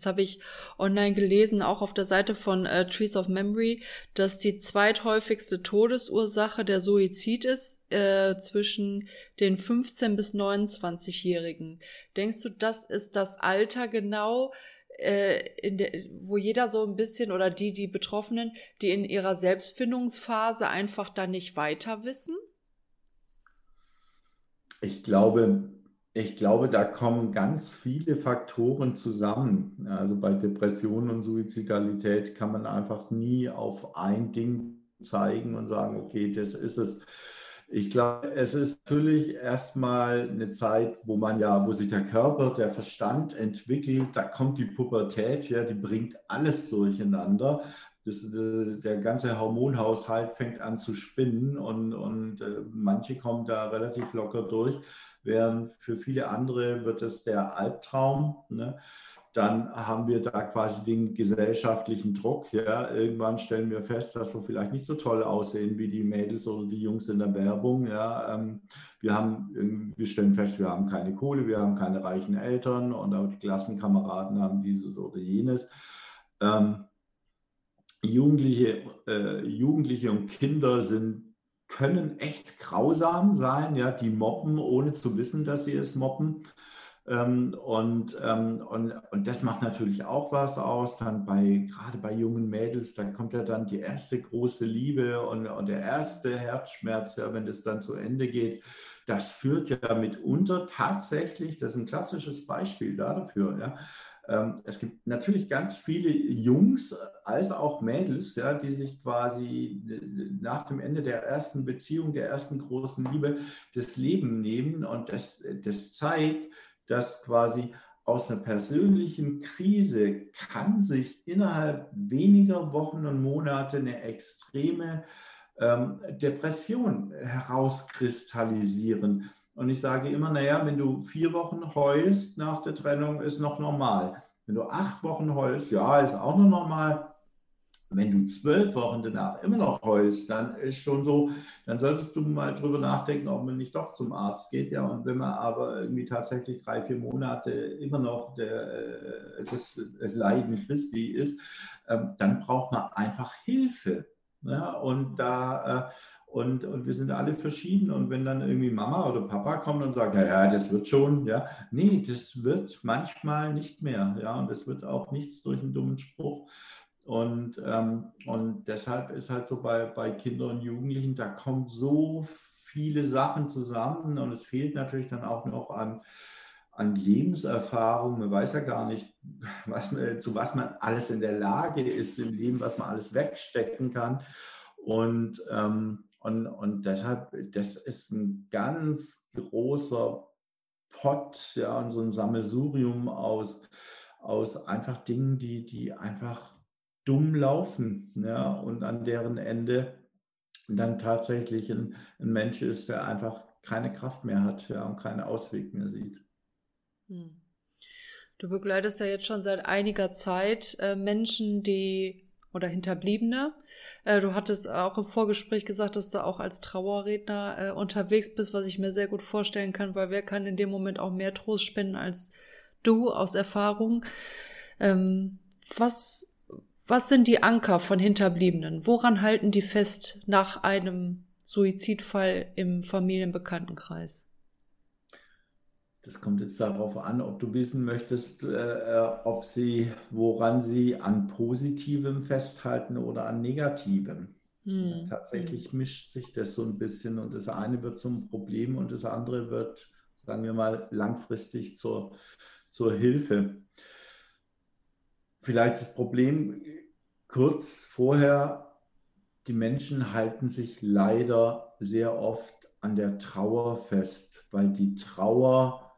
Jetzt habe ich online gelesen, auch auf der Seite von äh, Trees of Memory, dass die zweithäufigste Todesursache der Suizid ist äh, zwischen den 15 bis 29-Jährigen. Denkst du, das ist das Alter genau, äh, der, wo jeder so ein bisschen oder die, die Betroffenen, die in ihrer Selbstfindungsphase einfach da nicht weiter wissen? Ich glaube, ich glaube, da kommen ganz viele Faktoren zusammen. Also bei Depressionen und Suizidalität kann man einfach nie auf ein Ding zeigen und sagen, okay, das ist es. Ich glaube, es ist natürlich erstmal eine Zeit, wo man ja, wo sich der Körper, der Verstand entwickelt, da kommt die Pubertät, ja, die bringt alles durcheinander. Das, äh, der ganze Hormonhaushalt fängt an zu spinnen und, und äh, manche kommen da relativ locker durch während für viele andere wird es der Albtraum. Ne? Dann haben wir da quasi den gesellschaftlichen Druck. Ja? Irgendwann stellen wir fest, dass wir vielleicht nicht so toll aussehen wie die Mädels oder die Jungs in der Werbung. Ja? Ähm, wir, haben, wir stellen fest, wir haben keine Kohle, wir haben keine reichen Eltern und auch die Klassenkameraden haben dieses oder jenes. Ähm, Jugendliche, äh, Jugendliche und Kinder sind können echt grausam sein, ja, die mobben, ohne zu wissen, dass sie es mobben. Ähm, und, ähm, und, und das macht natürlich auch was aus. Dann bei, gerade bei jungen Mädels, da kommt ja dann die erste große Liebe und, und der erste Herzschmerz, ja, wenn das dann zu Ende geht. Das führt ja mitunter tatsächlich, das ist ein klassisches Beispiel dafür, ja, es gibt natürlich ganz viele Jungs als auch Mädels, ja, die sich quasi nach dem Ende der ersten Beziehung, der ersten großen Liebe, das Leben nehmen. Und das, das zeigt, dass quasi aus einer persönlichen Krise kann sich innerhalb weniger Wochen und Monate eine extreme ähm, Depression herauskristallisieren. Und ich sage immer, naja, wenn du vier Wochen heulst nach der Trennung, ist noch normal. Wenn du acht Wochen heulst, ja, ist auch noch normal. Wenn du zwölf Wochen danach immer noch heulst, dann ist schon so, dann solltest du mal drüber nachdenken, ob man nicht doch zum Arzt geht. Ja, und wenn man aber irgendwie tatsächlich drei, vier Monate immer noch der, äh, das Leiden Christi ist, ähm, dann braucht man einfach Hilfe. Ja, und da, äh, und, und wir sind alle verschieden. Und wenn dann irgendwie Mama oder Papa kommt und sagt, ja, ja, das wird schon, ja, nee, das wird manchmal nicht mehr, ja, und es wird auch nichts durch einen dummen Spruch. Und, ähm, und deshalb ist halt so bei, bei Kindern und Jugendlichen, da kommen so viele Sachen zusammen und es fehlt natürlich dann auch noch an, an Lebenserfahrung. Man weiß ja gar nicht, was zu was man alles in der Lage ist im Leben, was man alles wegstecken kann. Und ähm, und, und deshalb, das ist ein ganz großer Pot, ja, und so ein Sammelsurium aus, aus einfach Dingen, die, die einfach dumm laufen, ja, und an deren Ende dann tatsächlich ein, ein Mensch ist, der einfach keine Kraft mehr hat ja, und keinen Ausweg mehr sieht. Hm. Du begleitest ja jetzt schon seit einiger Zeit äh, Menschen, die oder Hinterbliebene. Äh, du hattest auch im Vorgespräch gesagt, dass du auch als Trauerredner äh, unterwegs bist, was ich mir sehr gut vorstellen kann, weil wer kann in dem Moment auch mehr Trost spenden als du aus Erfahrung. Ähm, was, was sind die Anker von Hinterbliebenen? Woran halten die fest nach einem Suizidfall im Familienbekanntenkreis? Das kommt jetzt darauf an, ob du wissen möchtest, äh, äh, ob sie, woran sie an Positivem festhalten oder an Negativem. Hm. Tatsächlich mischt sich das so ein bisschen und das eine wird zum Problem und das andere wird, sagen wir mal, langfristig zur, zur Hilfe. Vielleicht das Problem kurz vorher, die Menschen halten sich leider sehr oft an der Trauer fest, weil die Trauer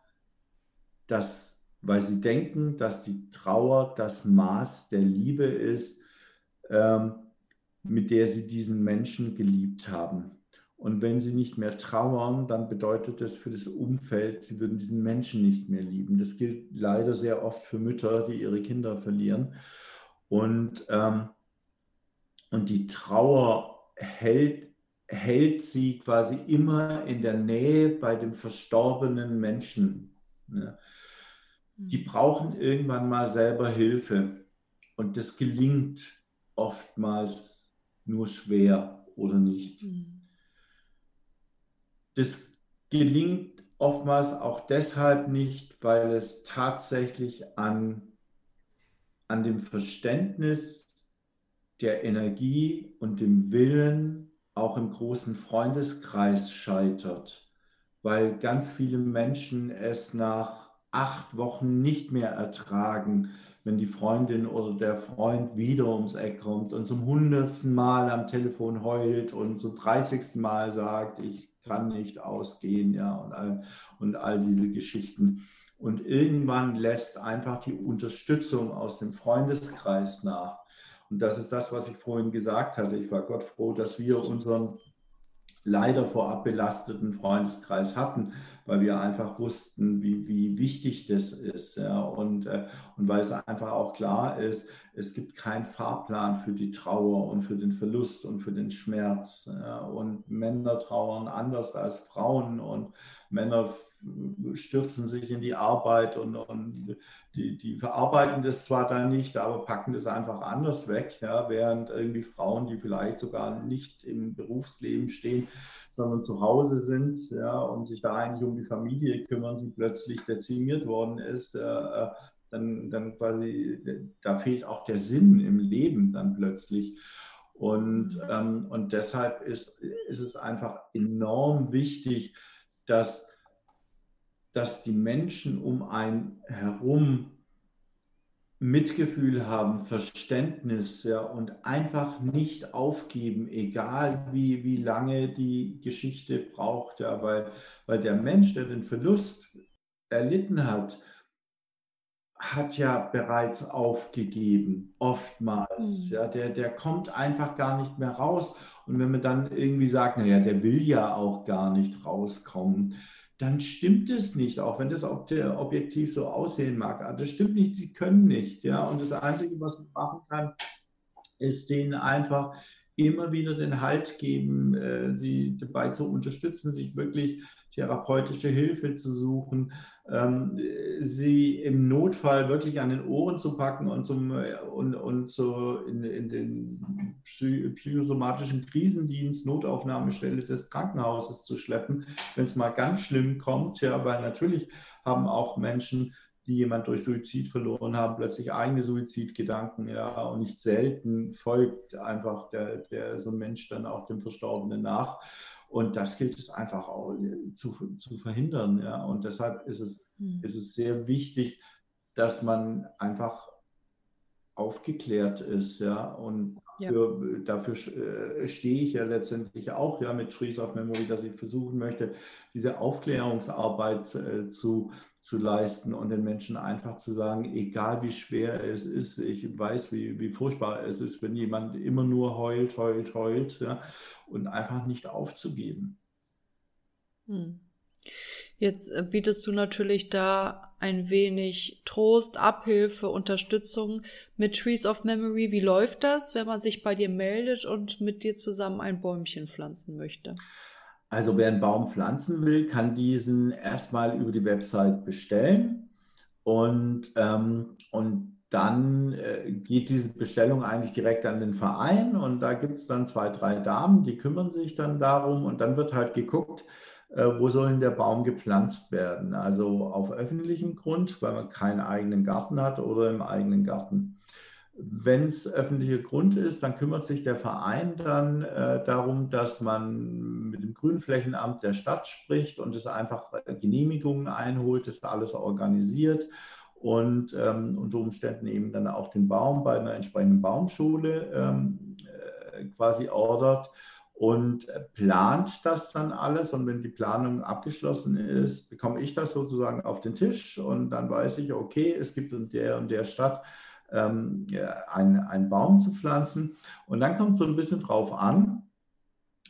dass, weil sie denken, dass die Trauer das Maß der Liebe ist, ähm, mit der sie diesen Menschen geliebt haben. Und wenn sie nicht mehr trauern, dann bedeutet das für das Umfeld, sie würden diesen Menschen nicht mehr lieben. Das gilt leider sehr oft für Mütter, die ihre Kinder verlieren. Und, ähm, und die Trauer hält, hält sie quasi immer in der Nähe bei dem verstorbenen Menschen. Ne? Die brauchen irgendwann mal selber Hilfe. Und das gelingt oftmals nur schwer oder nicht. Mhm. Das gelingt oftmals auch deshalb nicht, weil es tatsächlich an, an dem Verständnis der Energie und dem Willen auch im großen Freundeskreis scheitert, weil ganz viele Menschen es nach acht Wochen nicht mehr ertragen, wenn die Freundin oder der Freund wieder ums Eck kommt und zum hundertsten Mal am Telefon heult und zum dreißigsten Mal sagt, ich kann nicht ausgehen, ja, und all, und all diese Geschichten. Und irgendwann lässt einfach die Unterstützung aus dem Freundeskreis nach. Und das ist das, was ich vorhin gesagt hatte. Ich war Gott froh, dass wir unseren leider vorab belasteten Freundeskreis hatten, weil wir einfach wussten, wie, wie wichtig das ist. Ja, und, äh, und weil es einfach auch klar ist, es gibt keinen Fahrplan für die Trauer und für den Verlust und für den Schmerz. Ja, und Männer trauern anders als Frauen und Männer stürzen sich in die Arbeit und, und die, die verarbeiten das zwar dann nicht, aber packen das einfach anders weg, ja, während irgendwie Frauen, die vielleicht sogar nicht im Berufsleben stehen, sondern zu Hause sind ja, und sich da eigentlich um die Familie kümmern, die plötzlich dezimiert worden ist, äh, dann, dann quasi, da fehlt auch der Sinn im Leben dann plötzlich. Und, ähm, und deshalb ist, ist es einfach enorm wichtig, dass dass die Menschen um einen herum Mitgefühl haben, Verständnis ja, und einfach nicht aufgeben, egal wie, wie lange die Geschichte braucht. Ja, weil, weil der Mensch, der den Verlust erlitten hat, hat ja bereits aufgegeben, oftmals. Mhm. Ja, der, der kommt einfach gar nicht mehr raus. Und wenn man dann irgendwie sagt, naja, der will ja auch gar nicht rauskommen, dann stimmt es nicht, auch wenn das objektiv so aussehen mag. Also das stimmt nicht, sie können nicht. Ja? Und das Einzige, was man machen kann, ist denen einfach immer wieder den Halt geben, äh, sie dabei zu unterstützen, sich wirklich therapeutische Hilfe zu suchen, ähm, sie im Notfall wirklich an den Ohren zu packen und, zum, und, und so in, in den psychosomatischen Krisendienst, Notaufnahmestelle des Krankenhauses zu schleppen, wenn es mal ganz schlimm kommt. Ja, weil natürlich haben auch Menschen, die jemand durch Suizid verloren haben, plötzlich eigene Suizidgedanken. Ja, und nicht selten folgt einfach der, der, so ein Mensch dann auch dem Verstorbenen nach. Und das gilt es einfach auch äh, zu, zu verhindern. Ja. Und deshalb ist es, mhm. ist es sehr wichtig, dass man einfach aufgeklärt ist, ja, und. Für, dafür äh, stehe ich ja letztendlich auch, ja, mit Trees of Memory, dass ich versuchen möchte, diese Aufklärungsarbeit äh, zu, zu leisten und den Menschen einfach zu sagen, egal wie schwer es ist, ich weiß, wie, wie furchtbar es ist, wenn jemand immer nur heult, heult, heult, ja, und einfach nicht aufzugeben. Hm. Jetzt äh, bietest du natürlich da ein wenig Trost, Abhilfe, Unterstützung mit Trees of Memory. Wie läuft das, wenn man sich bei dir meldet und mit dir zusammen ein Bäumchen pflanzen möchte? Also wer einen Baum pflanzen will, kann diesen erstmal über die Website bestellen und, ähm, und dann äh, geht diese Bestellung eigentlich direkt an den Verein und da gibt es dann zwei, drei Damen, die kümmern sich dann darum und dann wird halt geguckt, wo soll denn der Baum gepflanzt werden? Also auf öffentlichem Grund, weil man keinen eigenen Garten hat oder im eigenen Garten. Wenn es öffentlicher Grund ist, dann kümmert sich der Verein dann äh, darum, dass man mit dem Grünflächenamt der Stadt spricht und es einfach äh, Genehmigungen einholt, das alles organisiert und ähm, unter Umständen eben dann auch den Baum bei einer entsprechenden Baumschule ähm, äh, quasi ordert und plant das dann alles. Und wenn die Planung abgeschlossen ist, bekomme ich das sozusagen auf den Tisch und dann weiß ich, okay, es gibt in der und der Stadt ähm, einen, einen Baum zu pflanzen. Und dann kommt so ein bisschen drauf an,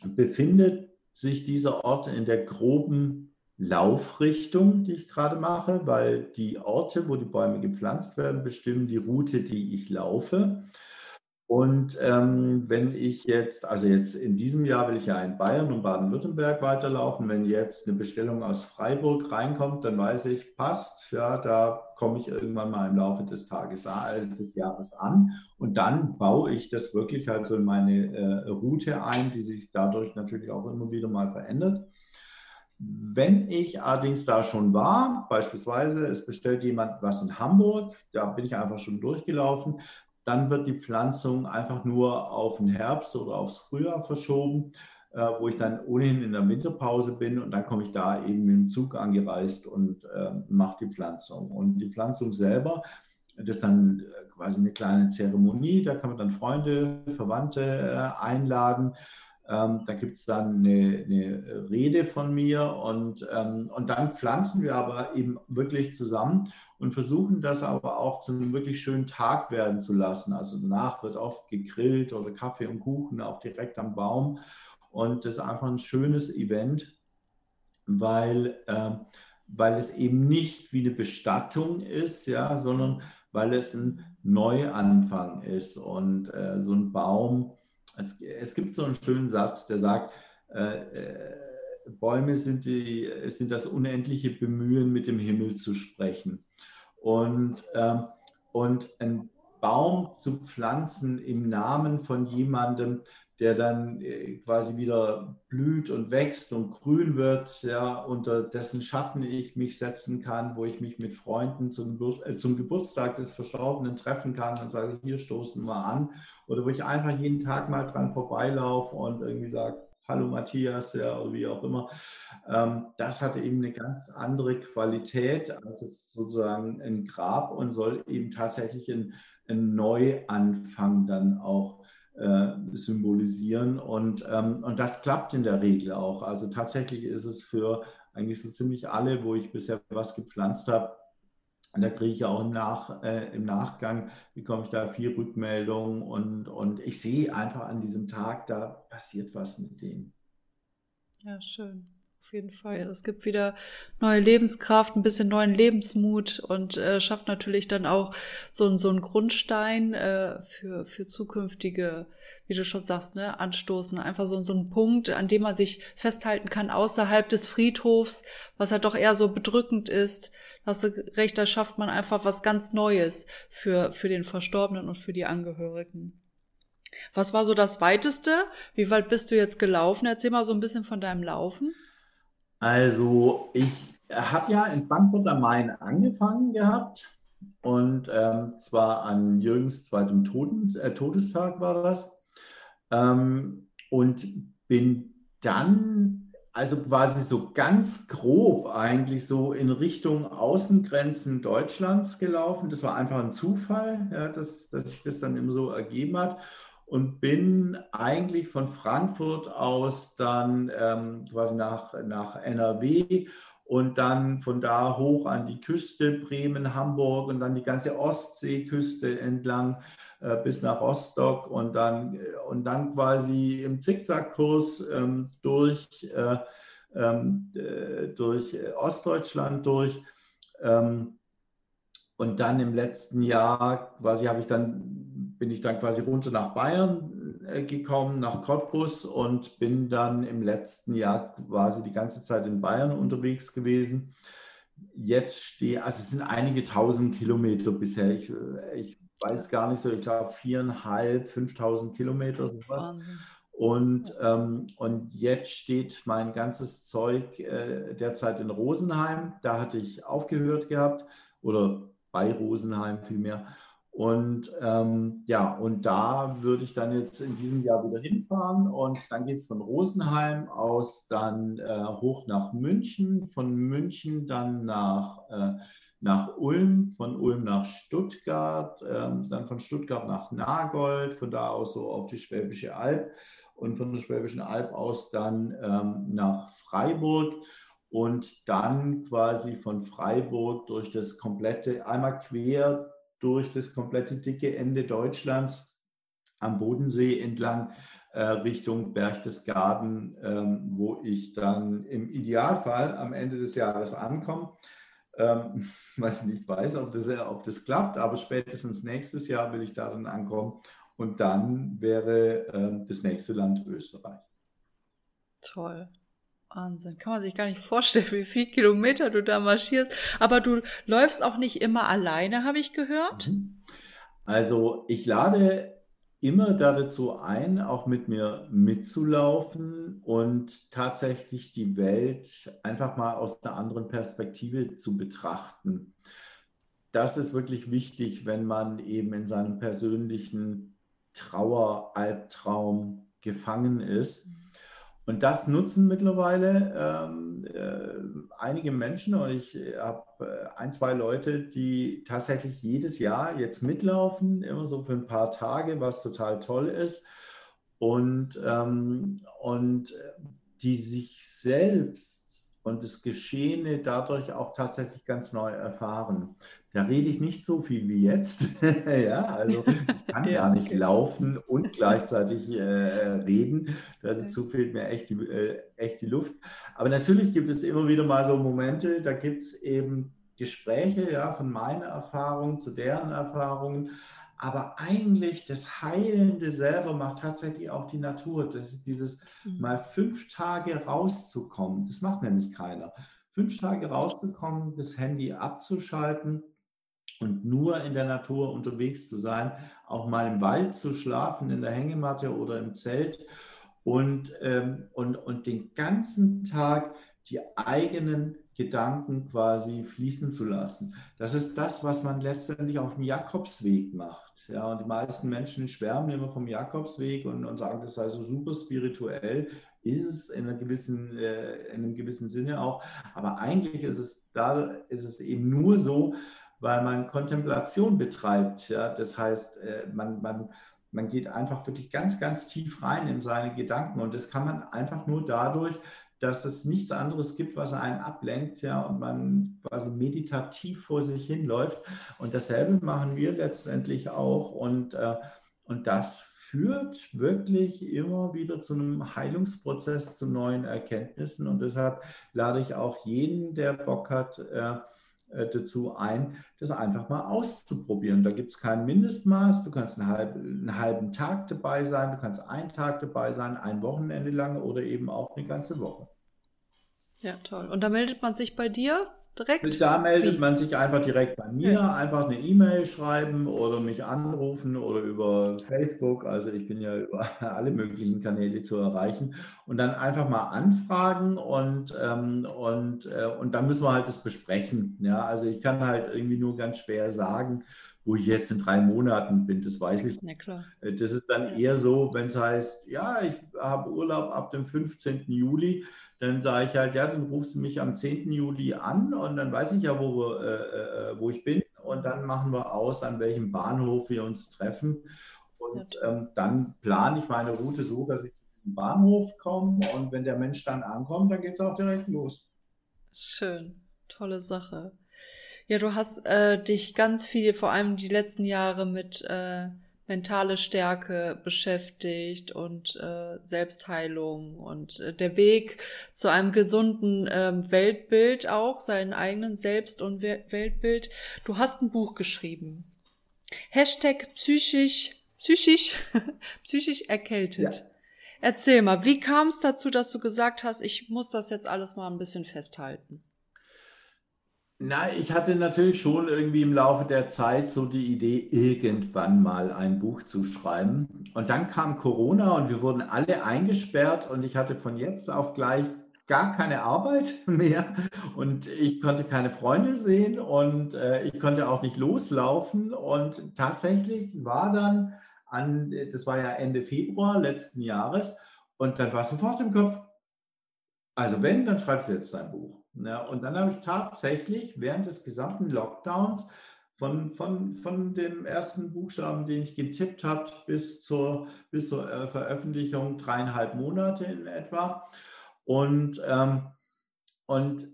befindet sich dieser Ort in der groben Laufrichtung, die ich gerade mache, weil die Orte, wo die Bäume gepflanzt werden, bestimmen die Route, die ich laufe. Und ähm, wenn ich jetzt, also jetzt in diesem Jahr will ich ja in Bayern und Baden-Württemberg weiterlaufen, wenn jetzt eine Bestellung aus Freiburg reinkommt, dann weiß ich, passt, ja, da komme ich irgendwann mal im Laufe des Tages äh, des Jahres an und dann baue ich das wirklich halt so in meine äh, Route ein, die sich dadurch natürlich auch immer wieder mal verändert. Wenn ich allerdings da schon war, beispielsweise es bestellt jemand was in Hamburg, da bin ich einfach schon durchgelaufen, dann wird die Pflanzung einfach nur auf den Herbst oder aufs Frühjahr verschoben, äh, wo ich dann ohnehin in der Winterpause bin und dann komme ich da eben mit dem Zug angereist und äh, mache die Pflanzung. Und die Pflanzung selber, das ist dann äh, quasi eine kleine Zeremonie, da kann man dann Freunde, Verwandte äh, einladen. Ähm, da gibt es dann eine, eine, Rede von mir und, ähm, und dann pflanzen wir aber eben wirklich zusammen und versuchen das aber auch zu einem wirklich schönen Tag werden zu lassen. Also danach wird oft gegrillt oder Kaffee und Kuchen auch direkt am Baum und das ist einfach ein schönes Event, weil, äh, weil es eben nicht wie eine Bestattung ist, ja, sondern weil es ein Neuanfang ist und äh, so ein Baum es, es gibt so einen schönen Satz, der sagt, äh, äh, Bäume sind, die, sind das unendliche Bemühen, mit dem Himmel zu sprechen. Und, äh, und ein Baum zu pflanzen im Namen von jemandem, der dann äh, quasi wieder blüht und wächst und grün wird, ja, unter dessen Schatten ich mich setzen kann, wo ich mich mit Freunden zum, äh, zum Geburtstag des Verstorbenen treffen kann und sage, hier stoßen wir an. Oder wo ich einfach jeden Tag mal dran vorbeilaufe und irgendwie sage, hallo Matthias, ja, wie auch immer. Ähm, das hat eben eine ganz andere Qualität als jetzt sozusagen ein Grab und soll eben tatsächlich einen, einen Neuanfang dann auch äh, symbolisieren. Und, ähm, und das klappt in der Regel auch. Also tatsächlich ist es für eigentlich so ziemlich alle, wo ich bisher was gepflanzt habe, und da kriege ich auch im, Nach, äh, im Nachgang, bekomme ich da viel Rückmeldungen und, und ich sehe einfach an diesem Tag, da passiert was mit denen. Ja, schön. Auf jeden Fall. Es gibt wieder neue Lebenskraft, ein bisschen neuen Lebensmut und äh, schafft natürlich dann auch so, so einen Grundstein äh, für, für zukünftige, wie du schon sagst, ne, Anstoßen. Einfach so, so ein Punkt, an dem man sich festhalten kann außerhalb des Friedhofs, was ja doch eher so bedrückend ist. Hast du recht, da schafft man einfach was ganz Neues für, für den Verstorbenen und für die Angehörigen. Was war so das Weiteste? Wie weit bist du jetzt gelaufen? Erzähl mal so ein bisschen von deinem Laufen. Also ich habe ja in Frankfurt am Main angefangen gehabt und ähm, zwar an Jürgens zweitem Toten, äh, Todestag war das ähm, und bin dann also quasi so ganz grob eigentlich so in Richtung Außengrenzen Deutschlands gelaufen. Das war einfach ein Zufall, ja, dass, dass sich das dann immer so ergeben hat und bin eigentlich von Frankfurt aus dann ähm, quasi nach, nach NRW und dann von da hoch an die Küste, Bremen, Hamburg und dann die ganze Ostseeküste entlang äh, bis nach Rostock und dann, äh, und dann quasi im Zickzackkurs ähm, durch, äh, ähm, äh, durch Ostdeutschland durch. Ähm, und dann im letzten Jahr quasi habe ich dann bin ich dann quasi runter nach Bayern äh, gekommen, nach Cottbus und bin dann im letzten Jahr quasi die ganze Zeit in Bayern unterwegs gewesen. Jetzt stehe, also es sind einige tausend Kilometer bisher. Ich, äh, ich weiß gar nicht so, ich glaube viereinhalb, fünftausend Kilometer sowas. Und, ähm, und jetzt steht mein ganzes Zeug äh, derzeit in Rosenheim. Da hatte ich aufgehört gehabt oder bei Rosenheim vielmehr. Und ähm, ja, und da würde ich dann jetzt in diesem Jahr wieder hinfahren. Und dann geht es von Rosenheim aus dann äh, hoch nach München, von München dann nach, äh, nach Ulm, von Ulm nach Stuttgart, äh, dann von Stuttgart nach Nagold, von da aus so auf die Schwäbische Alb und von der Schwäbischen Alb aus dann ähm, nach Freiburg und dann quasi von Freiburg durch das komplette, einmal quer durch das komplette dicke Ende Deutschlands am Bodensee entlang äh, Richtung Berchtesgaden, ähm, wo ich dann im Idealfall am Ende des Jahres ankomme. Ähm, ich nicht weiß, ob das, ob das klappt, aber spätestens nächstes Jahr will ich da ankommen. Und dann wäre äh, das nächste Land Österreich. Toll. Wahnsinn, kann man sich gar nicht vorstellen, wie viel Kilometer du da marschierst. Aber du läufst auch nicht immer alleine, habe ich gehört. Mhm. Also ich lade immer dazu ein, auch mit mir mitzulaufen und tatsächlich die Welt einfach mal aus einer anderen Perspektive zu betrachten. Das ist wirklich wichtig, wenn man eben in seinem persönlichen Trauer, Albtraum gefangen ist. Und das nutzen mittlerweile ähm, äh, einige Menschen und ich habe äh, ein, zwei Leute, die tatsächlich jedes Jahr jetzt mitlaufen, immer so für ein paar Tage, was total toll ist. Und, ähm, und die sich selbst und das Geschehene dadurch auch tatsächlich ganz neu erfahren. Da rede ich nicht so viel wie jetzt. ja, also ich kann ja, gar nicht okay. laufen und gleichzeitig äh, reden. Dazu fehlt mir echt die, äh, echt die Luft. Aber natürlich gibt es immer wieder mal so Momente, da gibt es eben Gespräche ja, von meiner Erfahrung zu deren Erfahrungen. Aber eigentlich das Heilende selber macht tatsächlich auch die Natur. Das ist dieses mhm. mal fünf Tage rauszukommen. Das macht nämlich keiner. Fünf Tage rauszukommen, das Handy abzuschalten und nur in der Natur unterwegs zu sein, auch mal im Wald zu schlafen, in der Hängematte oder im Zelt und, ähm, und, und den ganzen Tag die eigenen Gedanken quasi fließen zu lassen. Das ist das, was man letztendlich auf dem Jakobsweg macht. Ja, und die meisten Menschen schwärmen immer vom Jakobsweg und, und sagen, das sei so super spirituell. Ist es in, einer gewissen, äh, in einem gewissen Sinne auch. Aber eigentlich ist es, da ist es eben nur so, weil man Kontemplation betreibt. Ja? Das heißt, äh, man, man, man geht einfach wirklich ganz, ganz tief rein in seine Gedanken und das kann man einfach nur dadurch, dass es nichts anderes gibt, was einen ablenkt, ja, und man quasi meditativ vor sich hinläuft. Und dasselbe machen wir letztendlich auch. Und, äh, und das führt wirklich immer wieder zu einem Heilungsprozess, zu neuen Erkenntnissen. Und deshalb lade ich auch jeden, der Bock hat, äh, dazu ein, das einfach mal auszuprobieren. Da gibt es kein Mindestmaß. Du kannst einen halben, einen halben Tag dabei sein, du kannst einen Tag dabei sein, ein Wochenende lang oder eben auch eine ganze Woche. Ja, toll. Und da meldet man sich bei dir? Direkt? Da meldet man sich einfach direkt bei mir, ja. einfach eine E-Mail schreiben oder mich anrufen oder über Facebook. Also ich bin ja über alle möglichen Kanäle zu erreichen und dann einfach mal anfragen und, ähm, und, äh, und dann müssen wir halt das besprechen. Ja, also ich kann halt irgendwie nur ganz schwer sagen, wo ich jetzt in drei Monaten bin, das weiß ich. Ja, klar. Äh, das ist dann ja. eher so, wenn es heißt, ja, ich habe Urlaub ab dem 15. Juli, dann sage ich halt, ja, dann rufst du mich am 10. Juli an und dann weiß ich ja, wo, äh, äh, wo ich bin und dann machen wir aus, an welchem Bahnhof wir uns treffen. Und ähm, dann plane ich meine Route so, dass ich zu diesem Bahnhof komme und wenn der Mensch dann ankommt, dann geht es auch direkt los. Schön, tolle Sache. Ja, du hast äh, dich ganz viel, vor allem die letzten Jahre, mit äh, mentale Stärke beschäftigt und äh, Selbstheilung und äh, der Weg zu einem gesunden äh, Weltbild auch, seinen eigenen Selbst- und Weltbild. Du hast ein Buch geschrieben. Hashtag psychisch, psychisch, psychisch erkältet. Ja. Erzähl mal, wie kam es dazu, dass du gesagt hast, ich muss das jetzt alles mal ein bisschen festhalten? Na, ich hatte natürlich schon irgendwie im Laufe der Zeit so die Idee, irgendwann mal ein Buch zu schreiben. Und dann kam Corona und wir wurden alle eingesperrt und ich hatte von jetzt auf gleich gar keine Arbeit mehr und ich konnte keine Freunde sehen und äh, ich konnte auch nicht loslaufen. Und tatsächlich war dann an, das war ja Ende Februar letzten Jahres und dann war sofort im Kopf, also wenn, dann schreibst du jetzt dein Buch. Ja, und dann habe ich tatsächlich während des gesamten Lockdowns von, von, von dem ersten Buchstaben, den ich getippt habe, bis zur, bis zur äh, Veröffentlichung dreieinhalb Monate in etwa. Und, ähm, und,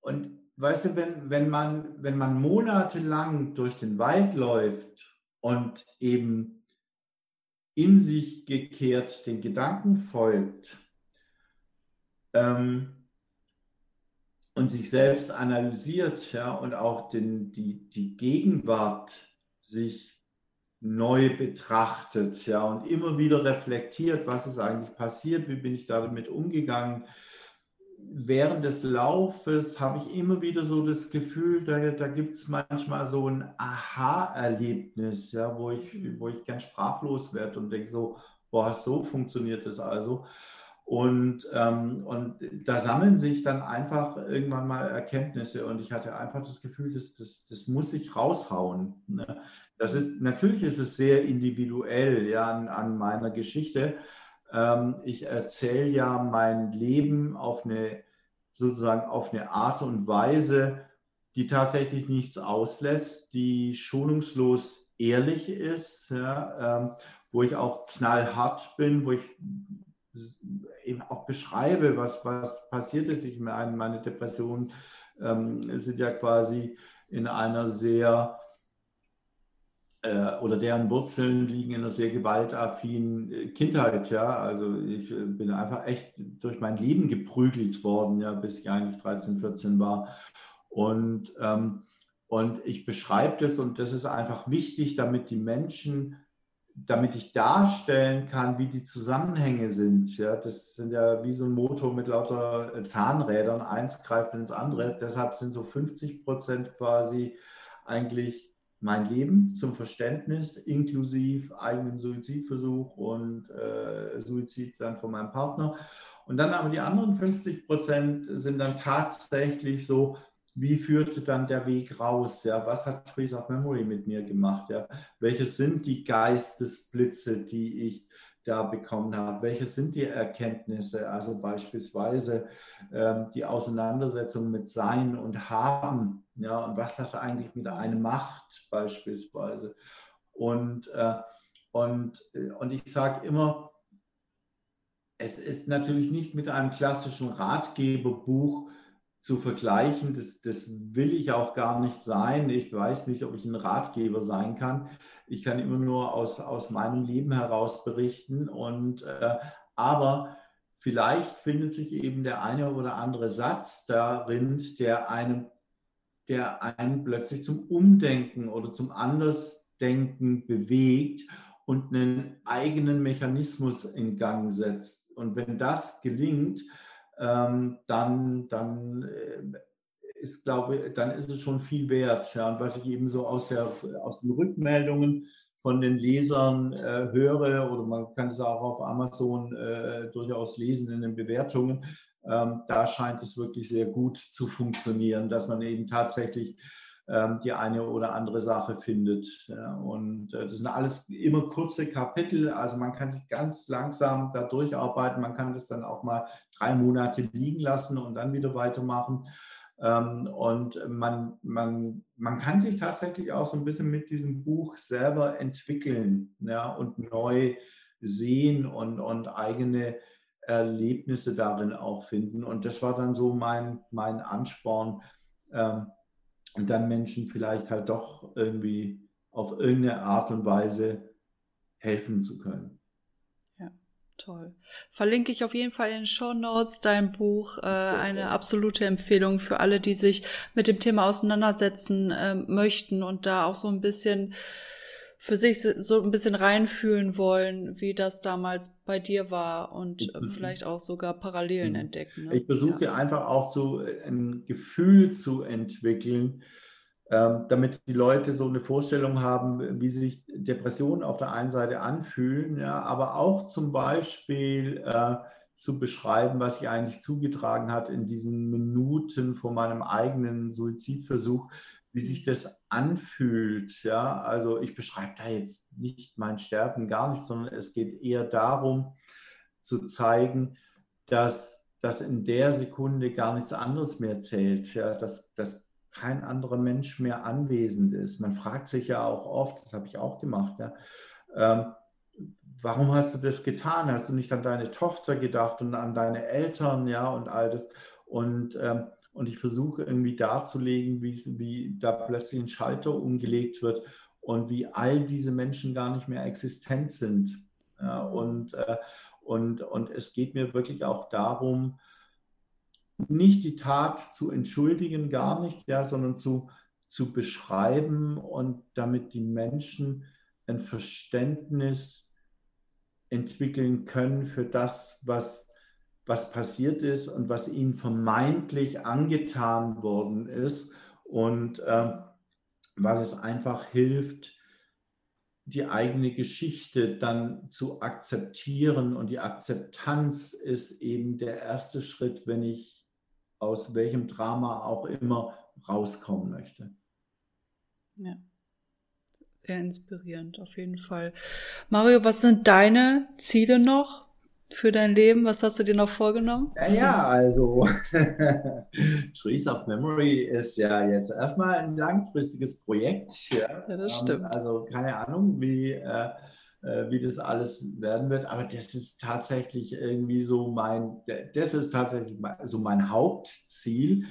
und weißt du, wenn, wenn, man, wenn man monatelang durch den Wald läuft und eben in sich gekehrt den Gedanken folgt, ähm, und sich selbst analysiert ja, und auch den, die, die Gegenwart sich neu betrachtet ja, und immer wieder reflektiert, was ist eigentlich passiert, wie bin ich damit umgegangen, während des Laufes habe ich immer wieder so das Gefühl, da, da gibt es manchmal so ein Aha-Erlebnis, ja, wo, ich, mhm. wo ich ganz sprachlos werde und denke so, boah, so funktioniert das also. Und, ähm, und da sammeln sich dann einfach irgendwann mal Erkenntnisse und ich hatte einfach das Gefühl, das, das, das muss ich raushauen. Ne? Das ist, natürlich ist es sehr individuell ja, an, an meiner Geschichte. Ähm, ich erzähle ja mein Leben auf eine sozusagen auf eine Art und Weise, die tatsächlich nichts auslässt, die schonungslos ehrlich ist, ja, ähm, wo ich auch knallhart bin, wo ich eben auch beschreibe, was, was passiert ist. Ich meine, meine Depressionen ähm, sind ja quasi in einer sehr äh, oder deren Wurzeln liegen in einer sehr gewaltaffinen äh, Kindheit. Ja, also ich äh, bin einfach echt durch mein Leben geprügelt worden, ja, bis ich eigentlich 13, 14 war. Und, ähm, und ich beschreibe das und das ist einfach wichtig, damit die Menschen damit ich darstellen kann, wie die Zusammenhänge sind. Ja, das sind ja wie so ein Motor mit lauter Zahnrädern, eins greift ins andere. Deshalb sind so 50 Prozent quasi eigentlich mein Leben zum Verständnis, inklusive eigenen Suizidversuch und äh, Suizid dann von meinem Partner. Und dann aber die anderen 50 Prozent sind dann tatsächlich so wie führte dann der Weg raus? Ja, was hat Trees of Memory mit mir gemacht? Ja, welche sind die Geistesblitze, die ich da bekommen habe? Welche sind die Erkenntnisse? Also beispielsweise ähm, die Auseinandersetzung mit Sein und Haben, ja, und was das eigentlich mit einem macht, beispielsweise. Und, äh, und, äh, und ich sage immer, es ist natürlich nicht mit einem klassischen Ratgeberbuch zu vergleichen. Das, das will ich auch gar nicht sein. Ich weiß nicht, ob ich ein Ratgeber sein kann. Ich kann immer nur aus, aus meinem Leben heraus berichten. Und, äh, aber vielleicht findet sich eben der eine oder andere Satz darin, der einem, der einen plötzlich zum Umdenken oder zum Andersdenken bewegt und einen eigenen Mechanismus in Gang setzt. Und wenn das gelingt, ähm, dann, dann äh, ist, glaube dann ist es schon viel wert. Ja. Und was ich eben so aus, der, aus den Rückmeldungen von den Lesern äh, höre, oder man kann es auch auf Amazon äh, durchaus lesen in den Bewertungen, ähm, da scheint es wirklich sehr gut zu funktionieren, dass man eben tatsächlich die eine oder andere Sache findet. Und äh, das sind alles immer kurze Kapitel, also man kann sich ganz langsam da durcharbeiten. Man kann das dann auch mal drei Monate liegen lassen und dann wieder weitermachen. Ähm, und man, man, man kann sich tatsächlich auch so ein bisschen mit diesem Buch selber entwickeln ja, und neu sehen und, und eigene Erlebnisse darin auch finden. Und das war dann so mein, mein Ansporn, ähm, und dann Menschen vielleicht halt doch irgendwie auf irgendeine Art und Weise helfen zu können. Ja, toll. Verlinke ich auf jeden Fall in den Show Notes dein Buch. Äh, eine absolute Empfehlung für alle, die sich mit dem Thema auseinandersetzen äh, möchten und da auch so ein bisschen für sich so ein bisschen reinfühlen wollen, wie das damals bei dir war und mhm. vielleicht auch sogar Parallelen mhm. entdecken. Ne? Ich versuche ja. einfach auch so ein Gefühl zu entwickeln, ähm, damit die Leute so eine Vorstellung haben, wie sich Depressionen auf der einen Seite anfühlen, ja, aber auch zum Beispiel äh, zu beschreiben, was sich eigentlich zugetragen hat in diesen Minuten vor meinem eigenen Suizidversuch, wie sich das anfühlt. Ja, also ich beschreibe da jetzt nicht mein Sterben gar nicht, sondern es geht eher darum zu zeigen, dass, dass in der Sekunde gar nichts anderes mehr zählt. Ja, dass, dass kein anderer Mensch mehr anwesend ist. Man fragt sich ja auch oft, das habe ich auch gemacht, ja, ähm, warum hast du das getan? Hast du nicht an deine Tochter gedacht und an deine Eltern, ja, und all das? Und ähm, und ich versuche irgendwie darzulegen, wie, wie da plötzlich ein Schalter umgelegt wird und wie all diese Menschen gar nicht mehr existent sind. Und, äh, und, und es geht mir wirklich auch darum, nicht die Tat zu entschuldigen, gar nicht, ja, sondern zu, zu beschreiben und damit die Menschen ein Verständnis entwickeln können für das, was was passiert ist und was ihnen vermeintlich angetan worden ist. Und äh, weil es einfach hilft, die eigene Geschichte dann zu akzeptieren. Und die Akzeptanz ist eben der erste Schritt, wenn ich aus welchem Drama auch immer rauskommen möchte. Ja. Sehr inspirierend, auf jeden Fall. Mario, was sind deine Ziele noch für dein Leben? Was hast du dir noch vorgenommen? Ja, ja also Trees of Memory ist ja jetzt erstmal ein langfristiges Projekt. Ja, ja das stimmt. Also keine Ahnung, wie, äh, äh, wie das alles werden wird, aber das ist tatsächlich irgendwie so mein, das ist tatsächlich so mein Hauptziel.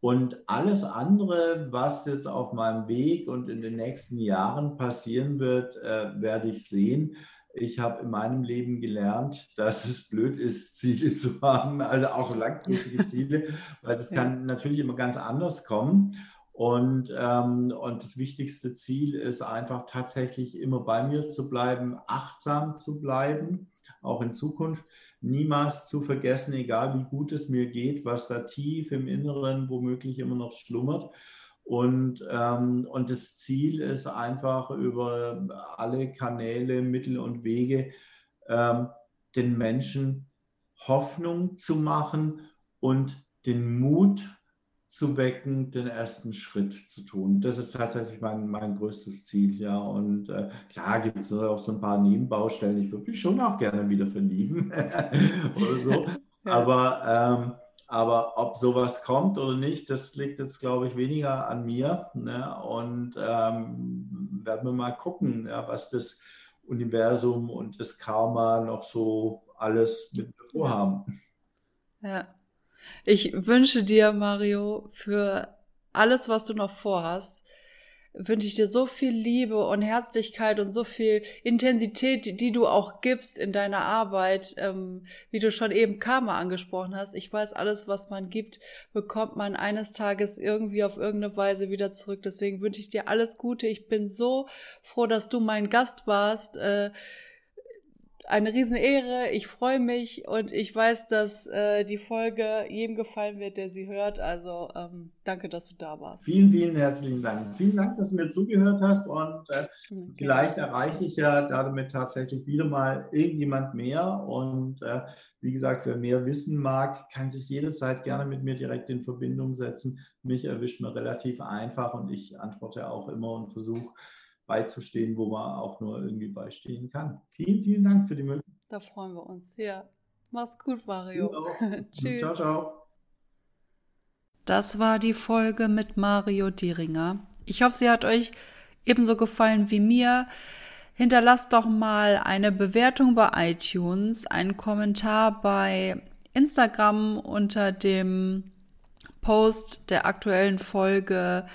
Und alles andere, was jetzt auf meinem Weg und in den nächsten Jahren passieren wird, äh, werde ich sehen. Ich habe in meinem Leben gelernt, dass es blöd ist, Ziele zu haben, also auch langfristige Ziele, weil das kann natürlich immer ganz anders kommen. Und, ähm, und das wichtigste Ziel ist einfach tatsächlich immer bei mir zu bleiben, achtsam zu bleiben, auch in Zukunft. Niemals zu vergessen, egal wie gut es mir geht, was da tief im Inneren womöglich immer noch schlummert. Und, ähm, und das Ziel ist einfach über alle Kanäle, Mittel und Wege ähm, den Menschen Hoffnung zu machen und den Mut zu wecken, den ersten Schritt zu tun. Das ist tatsächlich mein, mein größtes Ziel, ja. Und äh, klar gibt es auch so ein paar Nebenbaustellen. Ich würde mich schon auch gerne wieder verlieben oder so. Aber ähm, aber ob sowas kommt oder nicht, das liegt jetzt, glaube ich, weniger an mir. Ne? Und ähm, werden wir mal gucken, ja, was das Universum und das Karma noch so alles mit vorhaben. Ja. Ich wünsche dir, Mario, für alles, was du noch vorhast, wünsche ich dir so viel Liebe und Herzlichkeit und so viel Intensität, die, du auch gibst in deiner Arbeit, ähm, wie du schon eben Karma angesprochen hast. Ich weiß, alles, was man gibt, bekommt man eines Tages irgendwie auf irgendeine Weise wieder zurück. Deswegen wünsche ich dir alles Gute. Ich bin so froh, dass du mein Gast warst. Äh, eine Riesenehre. Ich freue mich und ich weiß, dass äh, die Folge jedem gefallen wird, der sie hört. Also ähm, danke, dass du da warst. Vielen, vielen herzlichen Dank. Vielen Dank, dass du mir zugehört hast und äh, okay. vielleicht erreiche ich ja damit tatsächlich wieder mal irgendjemand mehr. Und äh, wie gesagt, wer mehr wissen mag, kann sich jederzeit gerne mit mir direkt in Verbindung setzen. Mich erwischt man relativ einfach und ich antworte auch immer und versuche beizustehen, wo man auch nur irgendwie beistehen kann. Vielen, vielen Dank für die Möglichkeit. Da freuen wir uns. Ja. Mach's gut, Mario. Tschüss. Ciao, ciao. Das war die Folge mit Mario Dieringer. Ich hoffe, sie hat euch ebenso gefallen wie mir. Hinterlasst doch mal eine Bewertung bei iTunes, einen Kommentar bei Instagram unter dem Post der aktuellen Folge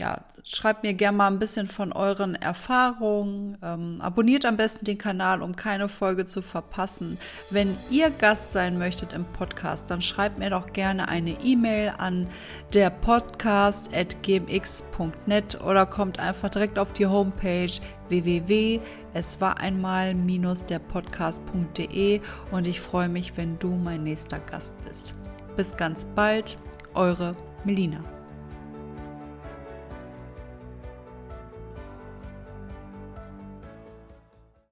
ja, schreibt mir gerne mal ein bisschen von euren Erfahrungen. Ähm, abonniert am besten den Kanal, um keine Folge zu verpassen. Wenn ihr Gast sein möchtet im Podcast, dann schreibt mir doch gerne eine E-Mail an der podcast.gmx.net oder kommt einfach direkt auf die Homepage www.es-war-einmal-der-podcast.de und ich freue mich, wenn du mein nächster Gast bist. Bis ganz bald, eure Melina.